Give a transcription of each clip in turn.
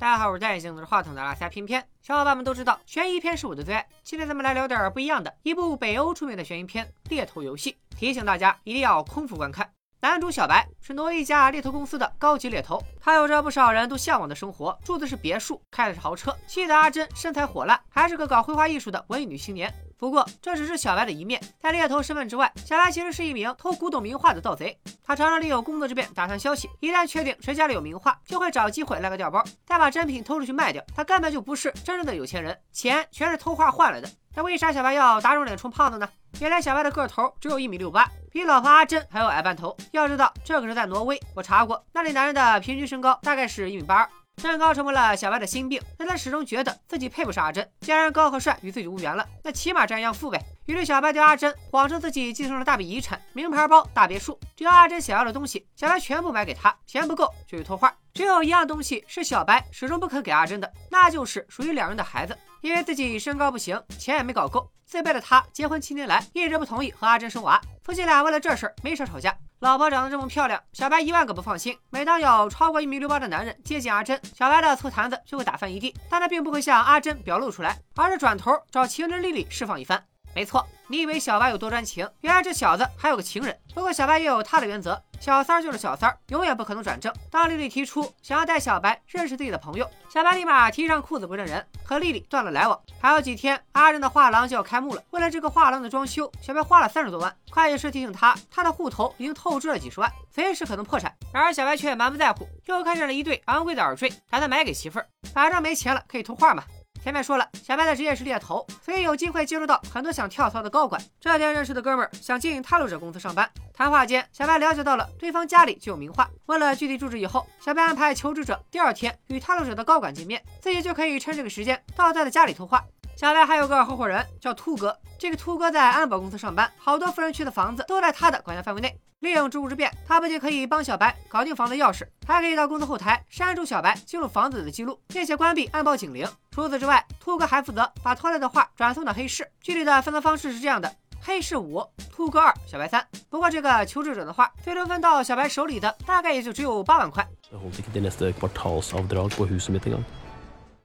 大家好，我是戴眼镜拿着话筒的拉塞偏偏。小伙伴们都知道，悬疑片是我的最爱。今天咱们来聊点不一样的，一部北欧出名的悬疑片《猎头游戏》。提醒大家一定要空腹观看。男主小白是挪威一家猎头公司的高级猎头，他有着不少人都向往的生活，住的是别墅，开的是豪车。妻子阿珍身材火辣，还是个搞绘画艺术的文艺女青年。不过这只是小白的一面，在猎头身份之外，小白其实是一名偷古董名画的盗贼。他常常利用工作之便打探消息，一旦确定谁家里有名画，就会找机会来个调包，再把真品偷出去卖掉。他根本就不是真正的有钱人，钱全是偷画换来的。那为啥小白要打肿脸充胖子呢？原来小白的个头只有一米六八，比老婆阿珍还要矮半头。要知道这可是在挪威，我查过，那里男人的平均身高大概是一米八二。身高成为了小白的心病，但他始终觉得自己配不上阿珍。既然高和帅与自己无缘了，那起码占样富呗。于是小白对阿珍谎称自己继承了大笔遗产，名牌包、大别墅，只要阿珍想要的东西，小白全部买给她。钱不够就去偷画。只有一样东西是小白始终不肯给阿珍的，那就是属于两人的孩子。因为自己身高不行，钱也没搞够，自卑的他结婚七年来一直不同意和阿珍生娃。夫妻俩为了这事儿没少吵架。老婆长得这么漂亮，小白一万个不放心。每当有超过一米六八的男人接近阿珍，小白的醋坛子就会打翻一地。但他并不会向阿珍表露出来，而是转头找情人丽丽释放一番。没错，你以为小白有多专情？原来这小子还有个情人。不过小白也有他的原则，小三儿就是小三儿，永远不可能转正。当丽丽提出想要带小白认识自己的朋友，小白立马提上裤子不认人，和丽丽断了来往。还有几天，阿珍的画廊就要开幕了，为了这个画廊的装修，小白花了三十多万。会计师提醒他，他的户头已经透支了几十万，随时可能破产。然而小白却满不在乎，又看上了一对昂贵的耳坠，打算买给媳妇儿。反正没钱了，可以偷画嘛。前面说了，小白的职业是猎头，所以有机会接触到很多想跳槽的高管。这天认识的哥们儿想进探路者公司上班，谈话间，小白了解到了对方家里就有名画。问了具体住址以后，小白安排求职者第二天与探路者的高管见面，自己就可以趁这个时间到他的家里偷画。小白还有个合伙人叫秃哥，这个秃哥在安保公司上班，好多富人区的房子都在他的管辖范围内。利用职务之便，他不仅可以帮小白搞定房子钥匙，还可以到公司后台删除小白进入房子的记录，并且关闭安保警铃。除此之外，秃哥还负责把偷来的画转送到黑市。具体的分赃方式是这样的：黑市五，秃哥二，小白三。不过这个求职者的画，最终分到小白手里的大概也就只有八万块。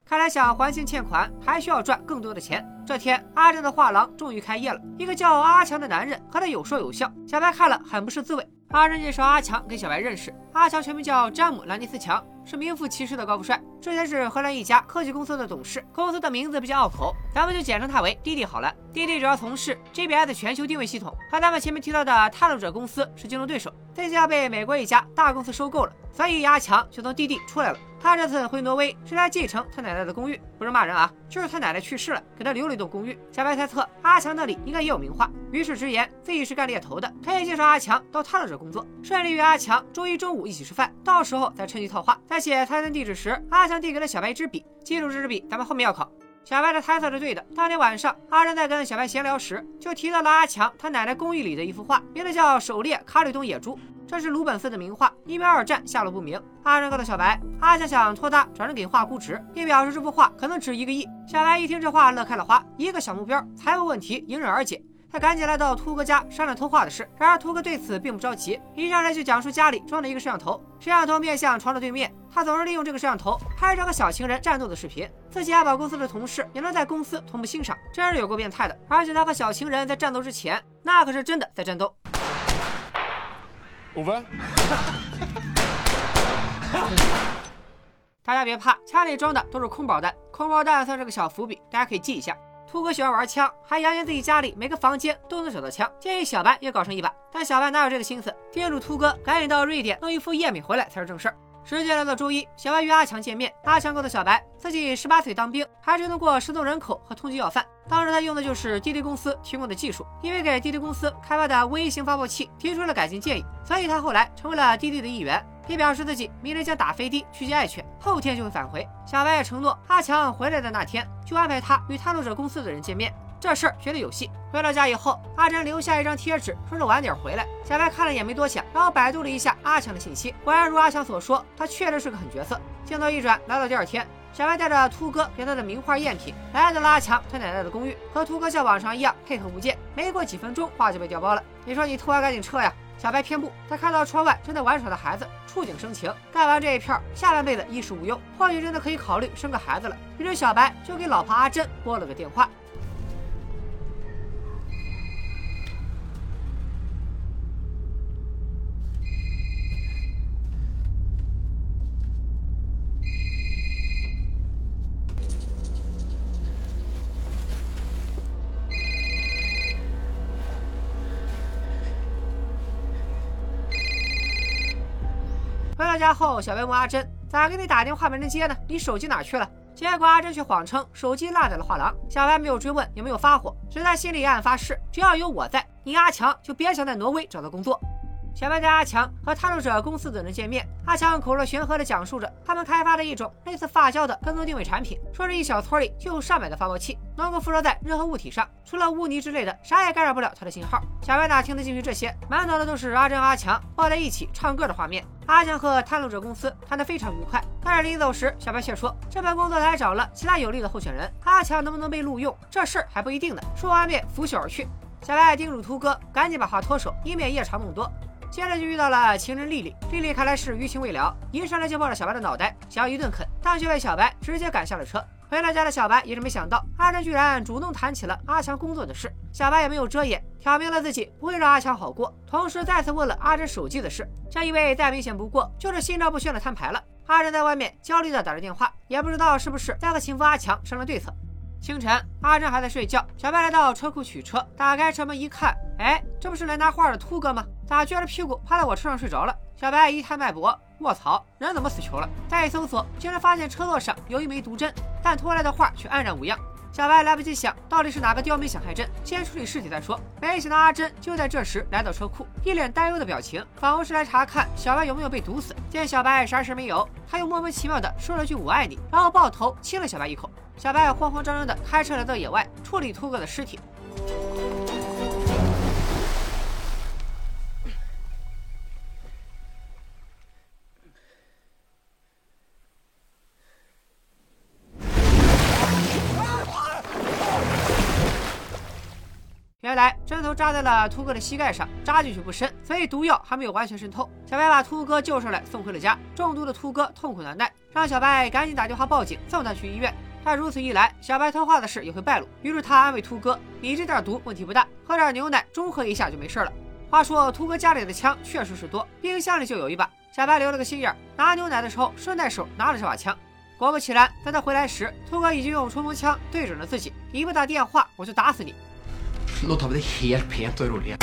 看来想还清欠款，还需要赚更多的钱。这天，阿珍的画廊终于开业了。一个叫阿强的男人和他有说有笑，小白看了很不是滋味。阿珍介绍阿强给小白认识，阿强全名叫詹姆·兰尼斯强，是名副其实的高富帅。之前是荷兰一家科技公司的董事，公司的名字比较拗口，咱们就简称他为弟弟好了。弟弟主要从事 GPS 全球定位系统，和咱们前面提到的探路者公司是竞争对手，最近要被美国一家大公司收购了，所以阿强就从弟弟出来了。他这次回挪威是来继承他奶奶的公寓，不是骂人啊，就是他奶奶去世了，给他留了一栋公寓。小白猜测阿强那里应该也有名画，于是直言自己是干猎头的，可以介绍阿强到探路者工作，顺利与阿强周一、周五一起吃饭，到时候再趁机套话。在写餐厅地址时，阿强递给了小白一支笔，记住这支笔，咱们后面要考。小白的猜测是对的。当天晚上，阿珍在跟小白闲聊时，就提到了阿强他奶奶公寓里的一幅画，名字叫《狩猎卡里东野猪》。这是鲁本斯的名画，因为二战下落不明。阿珍告诉小白，阿强想托他转让给画估值，并表示这幅画可能值一个亿。小白一听这话，乐开了花，一个小目标，财务问题迎刃而解。他赶紧来到秃哥家商量偷画的事。然而秃哥对此并不着急，一上来就讲述家里装了一个摄像头，摄像头面向床的对面，他总是利用这个摄像头拍照和小情人战斗的视频。自己安保公司的同事也能在公司同步欣赏，真是有够变态的。而且他和小情人在战斗之前，那可是真的在战斗。五分 大家别怕，枪里装的都是空包弹，空包弹算是个小伏笔，大家可以记一下。秃哥喜欢玩枪，还扬言自己家里每个房间都能找到枪，建议小白也搞上一把。但小白哪有这个心思，叮嘱秃哥赶紧到瑞典弄一副赝品回来才是正事儿。时间来到周一，小白与阿强见面，阿强告诉小白，自己十八岁当兵，还只能过失踪人口和通缉要犯。当时他用的就是滴滴公司提供的技术，因为给滴滴公司开发的微型发报器提出了改进建议，所以他后来成为了滴滴的一员，并表示自己明天将打飞的去接爱犬，后天就会返回。小白也承诺，阿强回来的那天就安排他与探路者公司的人见面。这事儿绝对有戏。回到家以后，阿珍留下一张贴纸，说是晚点回来。小白看了也没多想，然后百度了一下阿强的信息，果然如阿强所说，他确实是个狠角色。镜头一转，来到第二天。小白带着秃哥给他的名画赝品来到了阿强他奶奶的公寓，和秃哥像往常一样配合无间。没过几分钟，画就被调包了。你说你偷还赶紧撤呀！小白偏不，他看到窗外正在玩耍的孩子，触景生情，干完这一票，下半辈子衣食无忧，或许真的可以考虑生个孩子了。于是小白就给老婆阿珍拨了个电话。家后，小白问阿珍：“咋给你打电话没人接呢？你手机哪去了？”结果阿珍却谎称手机落在了画廊。小白没有追问，也没有发火，只在心里暗暗发誓：只要有我在，你阿强就别想在挪威找到工作。小白带阿强和探路者公司的人见面，阿强口若悬河的讲述着他们开发的一种类似发胶的跟踪定位产品，说是一小撮里就有上百个发报器，能够附着在任何物体上，除了污泥之类的，啥也干扰不了它的信号。小白哪听得进去这些，满脑子都是阿珍阿强抱在一起唱歌的画面。阿强和探路者公司谈得非常愉快，但是临走时，小白却说这份工作他还找了其他有利的候选人，阿强能不能被录用，这事儿还不一定呢。说完便拂袖而去。小白叮嘱秃哥赶紧把话脱手，以免夜长梦多。接着就遇到了情人丽丽，丽丽看来是余情未了，一上来就抱着小白的脑袋，想要一顿啃，但却被小白直接赶下了车。回到家的小白也是没想到，阿珍居然主动谈起了阿强工作的事。小白也没有遮掩，挑明了自己不会让阿强好过，同时再次问了阿珍手机的事。这意味再明显不过，就是心照不宣的摊牌了。阿珍在外面焦虑的打着电话，也不知道是不是在和情夫阿强商量对策。清晨，阿珍还在睡觉，小白来到车库取车，打开车门一看，哎，这不是来拿画的秃哥吗？咋撅着屁股趴在我车上睡着了？小白一探脉搏，卧槽，人怎么死球了？再一搜索，竟然发现车座上有一枚毒针，但拖来的画却安然无恙。小白来不及想到底是哪个刁民想害朕，先处理尸体再说。没想到阿珍就在这时来到车库，一脸担忧的表情，仿佛是来查看小白有没有被毒死。见小白啥事没有，他又莫名其妙的说了句我爱你，然后抱头亲了小白一口。小白慌慌张张的开车来到野外处理秃哥的尸体。扎在了秃哥的膝盖上，扎进去不深，所以毒药还没有完全渗透。小白把秃哥救上来，送回了家。中毒的秃哥痛苦难耐，让小白赶紧打电话报警，送他去医院。但如此一来，小白偷画的事也会败露。于是他安慰秃哥：“你这点毒问题不大，喝点牛奶中和一下就没事了。”话说秃哥家里的枪确实是多，冰箱里就有一把。小白留了个心眼，拿牛奶的时候顺带手拿了这把枪。果不其然，在他回来时，秃哥已经用冲锋枪对准了自己：“你不打电话，我就打死你。” Nå tar vi det helt pent og rolig.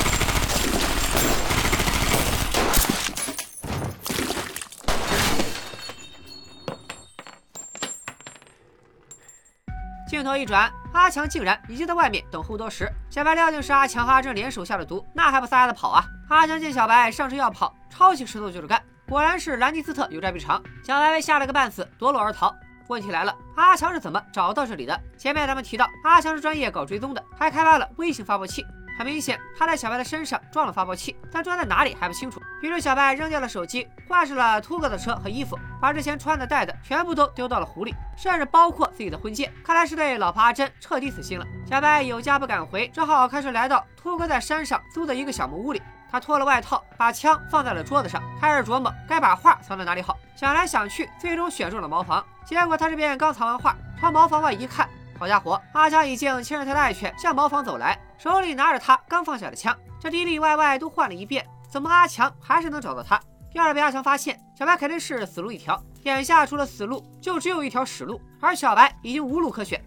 镜头一转，阿强竟然已经在外面等候多时。小白料定是阿强和阿正联手下的毒，那还不撒丫子跑啊？阿强见小白上车要跑，抄起石头就是干。果然是兰尼斯特有债必偿，小白被吓了个半死，夺路而逃。问题来了，阿强是怎么找到这里的？前面咱们提到，阿强是专业搞追踪的，还开发了微型发报器。很明显，他在小白的身上装了发报器，但装在哪里还不清楚。于是小白扔掉了手机，挂上了秃哥的车和衣服，把之前穿的带的全部都丢到了湖里，甚至包括自己的婚戒。看来是对老婆阿珍彻底死心了。小白有家不敢回，只好开车来到秃哥在山上租的一个小木屋里。他脱了外套，把枪放在了桌子上，开始琢磨该把画藏在哪里好。想来想去，最终选中了茅房。结果他这边刚藏完画，朝茅房外一看，好家伙，阿强已经牵着他的爱犬向茅房走来，手里拿着他刚放下的枪。这里里外外都换了一遍，怎么阿强还是能找到他？要是被阿强发现，小白肯定是死路一条。眼下除了死路，就只有一条死路，而小白已经无路可选。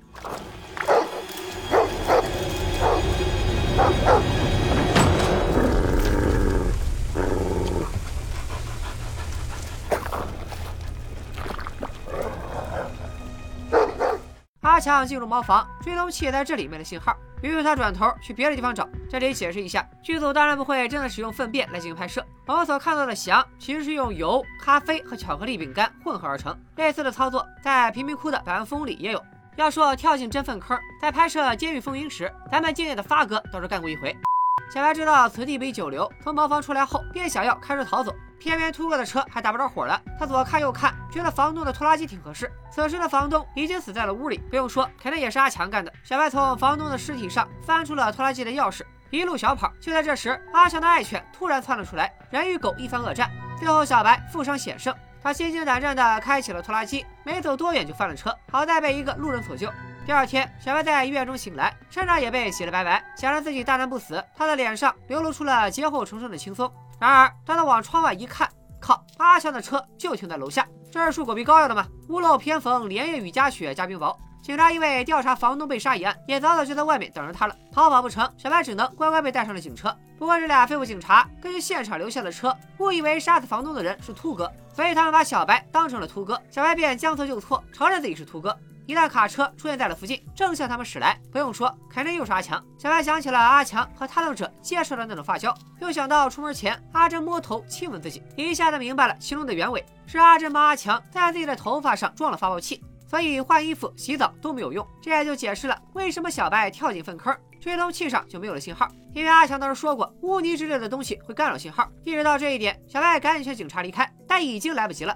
像进入茅房，追踪器也在这里面的信号，于是他转头去别的地方找。这里解释一下，剧组当然不会真的使用粪便来进行拍摄。我们所看到的翔其实是用油、咖啡和巧克力饼干混合而成。类似的操作在贫民窟的百万富翁里也有。要说跳进真粪坑，在拍摄《监狱风云》时，咱们敬业的发哥倒是干过一回。小白知道此地不宜久留，从茅房出来后便想要开车逃走。偏偏秃哥的车还打不着火了，他左看右看，觉得房东的拖拉机挺合适。此时的房东已经死在了屋里，不用说，肯定也是阿强干的。小白从房东的尸体上翻出了拖拉机的钥匙，一路小跑。就在这时，阿强的爱犬突然窜了出来，人与狗一番恶战，最后小白负伤险胜。他心惊胆战地开启了拖拉机，没走多远就翻了车，好在被一个路人所救。第二天，小白在医院中醒来，身上也被洗了白白，想让自己大难不死，他的脸上流露出了劫后重生的轻松。然而，当他往窗外一看，靠，阿强的车就停在楼下，这是树狗皮膏药的吗？屋漏偏逢连夜雨，加雪加冰雹。警察因为调查房东被杀一案，也早早就在外面等着他了。逃跑不成，小白只能乖乖被带上了警车。不过这俩废物警察根据现场留下的车，误以为杀死房东的人是秃哥，所以他们把小白当成了秃哥。小白便将错就错，承认自己是秃哥。一辆卡车出现在了附近，正向他们驶来。不用说，肯定又是阿强。小白想起了阿强和探路者介绍的那种发胶，又想到出门前阿珍摸头亲吻自己，一下子明白了其中的原委：是阿珍帮阿强在自己的头发上装了发报器。所以换衣服、洗澡都没有用，这也就解释了为什么小白跳进粪坑，追踪器上就没有了信号。因为阿强当时说过，污泥之类的东西会干扰信号。意识到这一点，小白赶紧劝警察离开，但已经来不及了。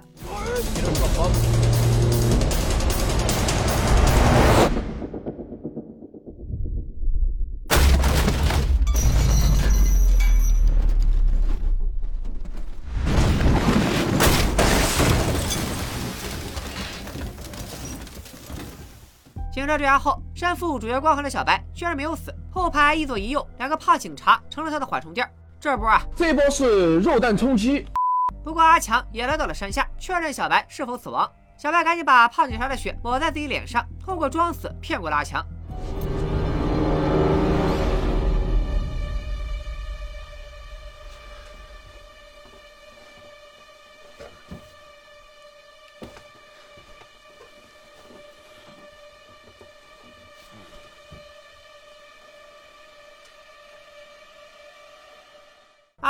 警车坠崖后，身负主角光环的小白居然没有死，后排一左一右两个胖警察成了他的缓冲垫。这波啊，这波是肉弹冲击。不过阿强也来到了山下，确认小白是否死亡。小白赶紧把胖警察的血抹在自己脸上，通过装死骗过了阿强。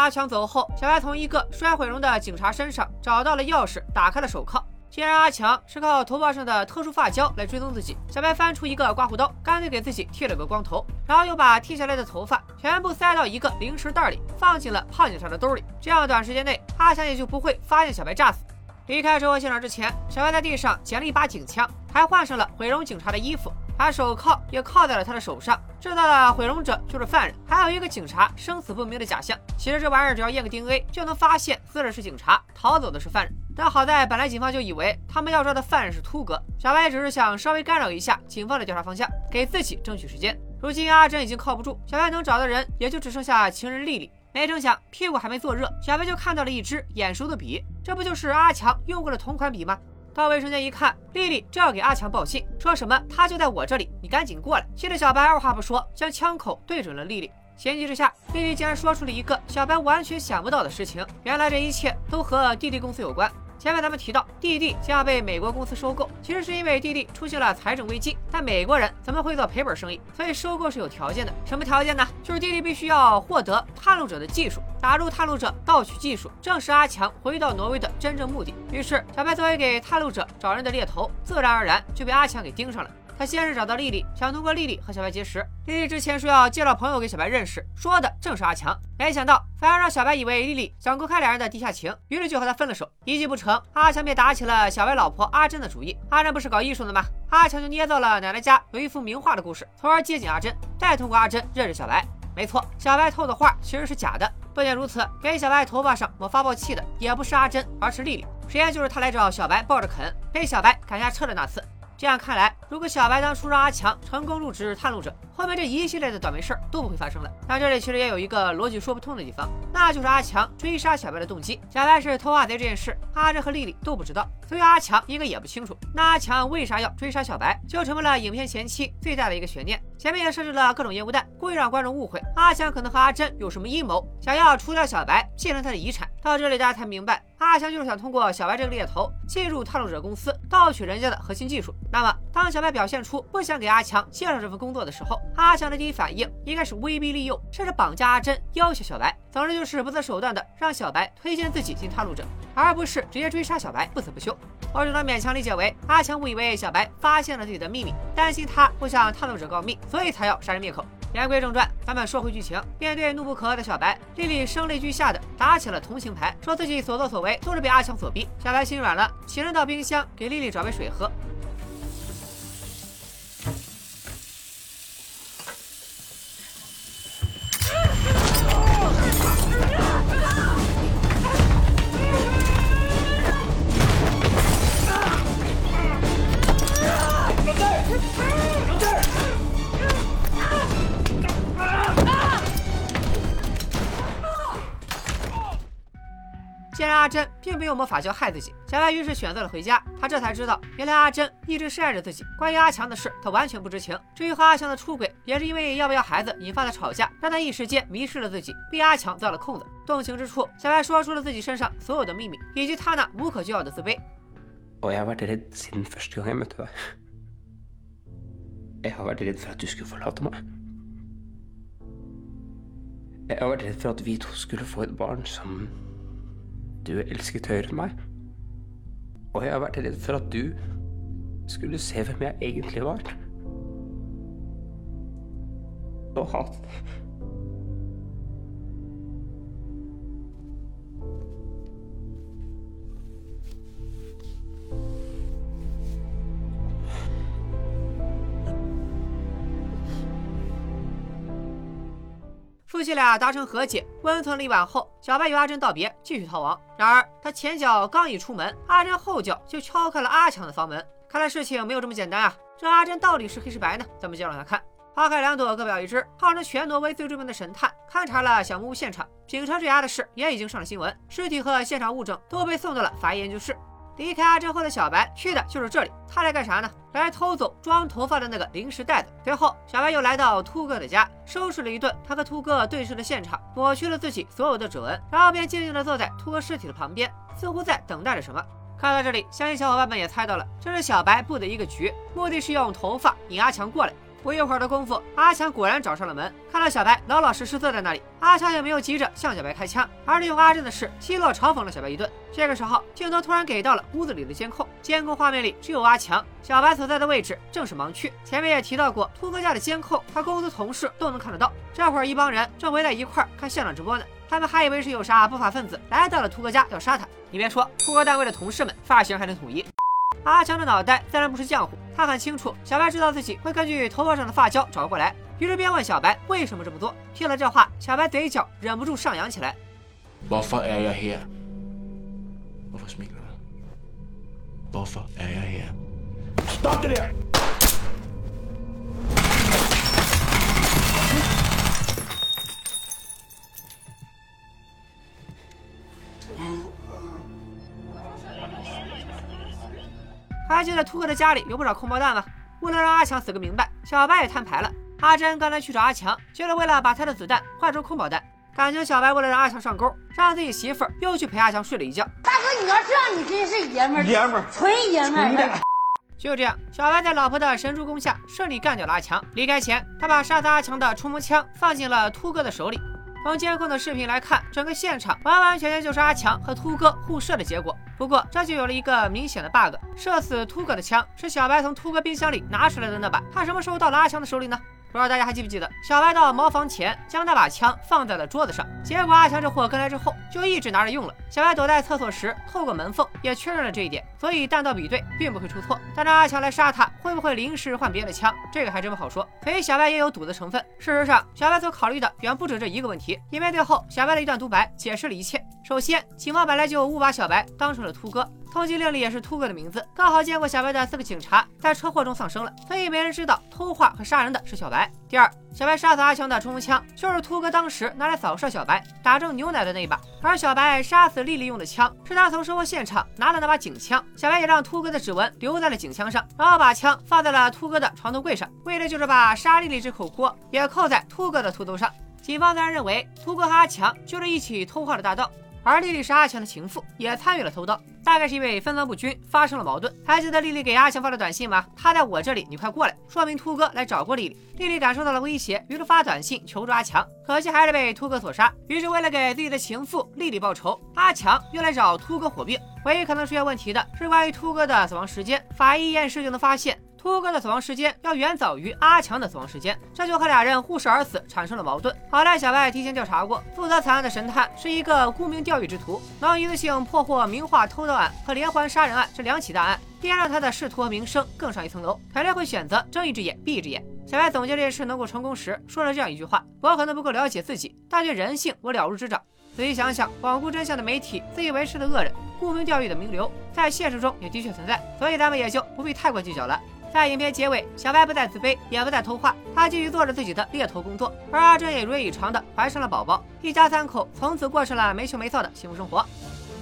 阿强走后，小白从一个摔毁容的警察身上找到了钥匙，打开了手铐。既然阿强是靠头发上的特殊发胶来追踪自己，小白翻出一个刮胡刀，干脆给自己剃了个光头，然后又把剃下来的头发全部塞到一个零食袋里，放进了胖警察的兜里。这样短时间内，阿强也就不会发现小白炸死。离开车祸现场之前，小白在地上捡了一把警枪，还换上了毁容警察的衣服。把手铐也铐在了他的手上，知道了毁容者就是犯人，还有一个警察生死不明的假象。其实这玩意儿只要验个 DNA 就能发现死者是警察，逃走的是犯人。但好在本来警方就以为他们要抓的犯人是秃哥，小白只是想稍微干扰一下警方的调查方向，给自己争取时间。如今阿珍已经靠不住，小白能找的人也就只剩下情人丽丽。没成想屁股还没坐热，小白就看到了一支眼熟的笔，这不就是阿强用过的同款笔吗？到卫生间一看，丽丽正要给阿强报信，说什么他就在我这里，你赶紧过来。气得小白二话不说，将枪口对准了丽丽。情急之下，丽丽竟然说出了一个小白完全想不到的事情：原来这一切都和弟弟公司有关。前面咱们提到，弟弟将要被美国公司收购，其实是因为弟弟出现了财政危机。但美国人怎么会做赔本生意？所以收购是有条件的。什么条件呢？就是弟弟必须要获得探路者的技术，打入探路者盗取技术，正是阿强回到挪威的真正目的。于是，小白作为给探路者找人的猎头，自然而然就被阿强给盯上了。他先是找到丽丽，想通过丽丽和小白结识。丽丽之前说要介绍朋友给小白认识，说的正是阿强。没想到反而让小白以为丽丽想勾开两人的地下情，于是就和他分了手。一计不成，阿强便打起了小白老婆阿珍的主意。阿珍不是搞艺术的吗？阿强就捏造了奶奶家有一幅名画的故事，从而接近阿珍，再通过阿珍认识小白。没错，小白偷的画其实是假的。不仅如此，给小白头发上抹发报器的也不是阿珍，而是丽丽。实验就是他来找小白抱着啃，被小白赶下车的那次。这样看来，如果小白当初让阿强成功入职探路者，后面这一系列的倒霉事儿都不会发生了。但这里其实也有一个逻辑说不通的地方，那就是阿强追杀小白的动机。小白是偷画贼这件事，阿珍和丽丽都不知道，所以阿强应该也不清楚。那阿强为啥要追杀小白，就成为了影片前期最大的一个悬念。前面也设置了各种烟雾弹，故意让观众误会阿强可能和阿珍有什么阴谋，想要除掉小白，继承他的遗产。到这里大家才明白，阿强就是想通过小白这个猎头进入探路者公司，盗取人家的核心技术。那么，当小小白表现出不想给阿强介绍这份工作的时候，阿强的第一反应应该是威逼利诱，甚至绑架阿珍，要挟小白。总之就是不择手段的让小白推荐自己进探路者，而不是直接追杀小白，不死不休。我只能勉强理解为阿强误以为小白发现了自己的秘密，担心他会向探路者告密，所以才要杀人灭口。言归正传，咱们说回剧情。面对怒不可遏的小白，丽丽声泪俱下的打起了同情牌，说自己所作所为都是被阿强所逼。小白心软了，起身到冰箱给丽丽找杯水喝。既然阿珍并没有魔法教害自己，小白于是选择了回家。他这才知道，原来阿珍一直深爱着自己。关于阿强的事，他完全不知情。至于和阿强的出轨，也是因为要不要孩子引发的吵架，让他一时间迷失了自己，被阿强钻了空子。动情之处，小白说出了自己身上所有的秘密，以及他那无可救药的自卑。Du elsket høyere enn meg. Og jeg har vært redd for at du skulle se hvem jeg egentlig var. Og hate 夫妻俩达成和解，温存了一晚后，小白与阿珍道别，继续逃亡。然而，他前脚刚一出门，阿珍后脚就敲开了阿强的房门。看来事情没有这么简单啊！这阿珍到底是黑是白呢？咱们接着往下看。花开两朵，各表一枝。号称全挪威最著名的神探勘察了小木屋现场，警车坠崖的事也已经上了新闻，尸体和现场物证都被送到了法医研究室。离开阿珍后的小白去的就是这里，他来干啥呢？来偷走装头发的那个零食袋子。随后，小白又来到秃哥的家，收拾了一顿他和秃哥对视的现场，抹去了自己所有的指纹，然后便静静地坐在秃哥尸体的旁边，似乎在等待着什么。看到这里，相信小伙伴们也猜到了，这是小白布的一个局，目的是用头发引阿强过来。不一会儿的功夫，阿强果然找上了门。看到小白老老实实坐在那里，阿强也没有急着向小白开枪，而是用阿珍的事奚落嘲讽了小白一顿。这个时候，镜头突然给到了屋子里的监控，监控画面里只有阿强，小白所在的位置正是盲区。前面也提到过，秃哥家的监控，他公司同事都能看得到。这会儿一帮人正围在一块看现场直播呢，他们还以为是有啥不法分子来到了秃哥家要杀他。你别说，秃哥单位的同事们发型还挺统一。阿强的脑袋自然不是浆糊，他很清楚小白知道自己会根据头发上的发胶找过来，于是便问小白为什么这么做。听了这话，小白嘴角忍不住上扬起来。还记得秃哥的家里有不少空包弹吗？为了让阿强死个明白，小白也摊牌了。阿珍刚才去找阿强，就是为了把他的子弹换成空包弹。感情小白为了让阿强上钩，让自己媳妇儿又去陪阿强睡了一觉。大哥，你要这样，你真是爷们儿，爷们儿，纯爷们儿。就这样，小白在老婆的神助攻下，顺利干掉了阿强。离开前，他把杀死阿强的冲锋枪放进了秃哥的手里。从监控的视频来看，整个现场完完全全就是阿强和秃哥互射的结果。不过这就有了一个明显的 bug，射死秃哥的枪是小白从秃哥冰箱里拿出来的那把，他什么时候到了阿强的手里呢？不知道大家还记不记得，小白到茅房前将那把枪放在了桌子上，结果阿强这货跟来之后就一直拿着用了。小白躲在厕所时透过门缝也确认了这一点，所以弹道比对并不会出错。但让阿强来杀他，会不会临时换别的枪？这个还真不好说。所以小白也有赌的成分。事实上，小白所考虑的远不止这一个问题。因为最后小白的一段独白解释了一切。首先，警方本来就误把小白当成了秃哥。通缉令里也是秃哥的名字，刚好见过小白的四个警察在车祸中丧生了，所以没人知道偷画和杀人的是小白。第二，小白杀死阿强的冲锋枪就是秃哥当时拿来扫射小白打中牛奶的那一把，而小白杀死丽丽用的枪是他从车祸现场拿的那把警枪。小白也让秃哥的指纹留在了警枪上，然后把枪放在了秃哥的床头柜上，为的就是把杀丽丽这口锅也扣在秃哥的秃头上。警方自然认为秃哥和阿强就是一起偷画的大盗。而丽丽是阿强的情妇，也参与了偷盗，大概是因为分赃不均发生了矛盾。还记得丽丽给阿强发的短信吗？他在我这里，你快过来，说明秃哥来找过丽丽。丽丽感受到了威胁，于是发短信求助阿强，可惜还是被秃哥所杀。于是为了给自己的情妇丽丽报仇，阿强又来找秃哥火并。唯一可能出现问题的是关于秃哥的死亡时间，法医验尸就能发现。秃哥的死亡时间要远早于阿强的死亡时间，这就和俩人互射而死产生了矛盾。好在小白提前调查过，负责惨案的神探是一个沽名钓誉之徒，能一次性破获名画偷盗案和连环杀人案这两起大案，必然让他的仕途和名声更上一层楼，肯定会选择睁一只眼闭一只眼。小白总结这件事能够成功时，说了这样一句话：“我可能不够了解自己，但对人性我了如指掌。”仔细想想，罔顾真相的媒体、自以为是的恶人、沽名钓誉的名流，在现实中也的确存在，所以咱们也就不必太过计较了。在影片结尾，小白不再自卑，也不再偷画，他继续做着自己的猎头工作，而阿珍也如愿以偿的怀上了宝宝，一家三口从此过上了没羞没臊的幸福生活。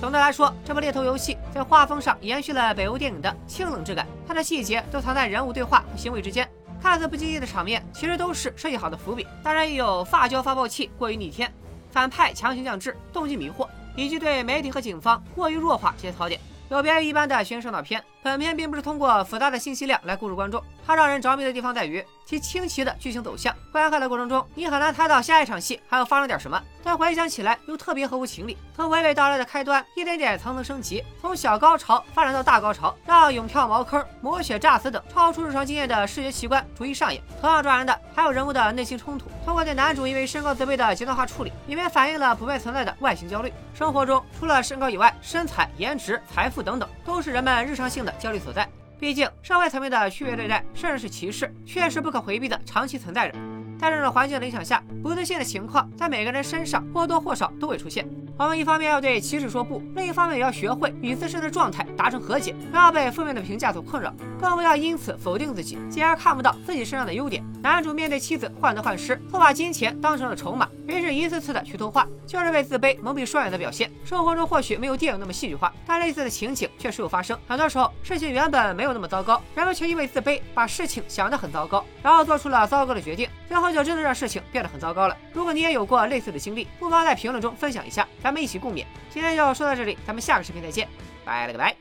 总的来说，这部猎头游戏在画风上延续了北欧电影的清冷质感，它的细节都藏在人物对话和行为之间。看似不经意的场面，其实都是设计好的伏笔。当然也有发胶发报器过于逆天，反派强行降智，动机迷惑，以及对媒体和警方过于弱化这些槽点。有别于一般的悬疑烧脑片，本片并不是通过复杂的信息量来固住观众，它让人着迷的地方在于其清奇的剧情走向。观看的过程中，你很难猜到下一场戏还要发生点什么，但回想起来又特别合乎情理。从娓娓道来的开端，一点点层层升级，从小高潮发展到大高潮，让勇跳茅坑、抹血炸死等超出日常经验的视觉奇观逐一上演。同样抓人的还有人物的内心冲突，通过对男主因为身高自卑的极端化处理，里面反映了普遍存在的外形焦虑。生活中除了身高以外，身材、颜值、财富等等，都是人们日常性的焦虑所在。毕竟，社会层面的区别对待，甚至是歧视，确实不可回避的长期存在着。在这种环境的影响下，不自信的情况在每个人身上或多或少都会出现。我们一方面要对歧视说不，另一方面也要学会与自身的状态达成和解，不要被负面的评价所困扰，更不要因此否定自己，进而看不到自己身上的优点。男主面对妻子患得患失，错把金钱当成了筹码，于是一次次的去偷画，就是为自卑蒙蔽双眼的表现。生活中或许没有电影那么戏剧化，但类似的情景确实有发生。很多时候，事情原本没有那么糟糕，人们却因为自卑把事情想得很糟糕，然后做出了糟糕的决定，最后就真的让事情变得很糟糕了。如果你也有过类似的经历，不妨在评论中分享一下，咱们一起共勉。今天就说到这里咱们下个视频再见拜了个拜。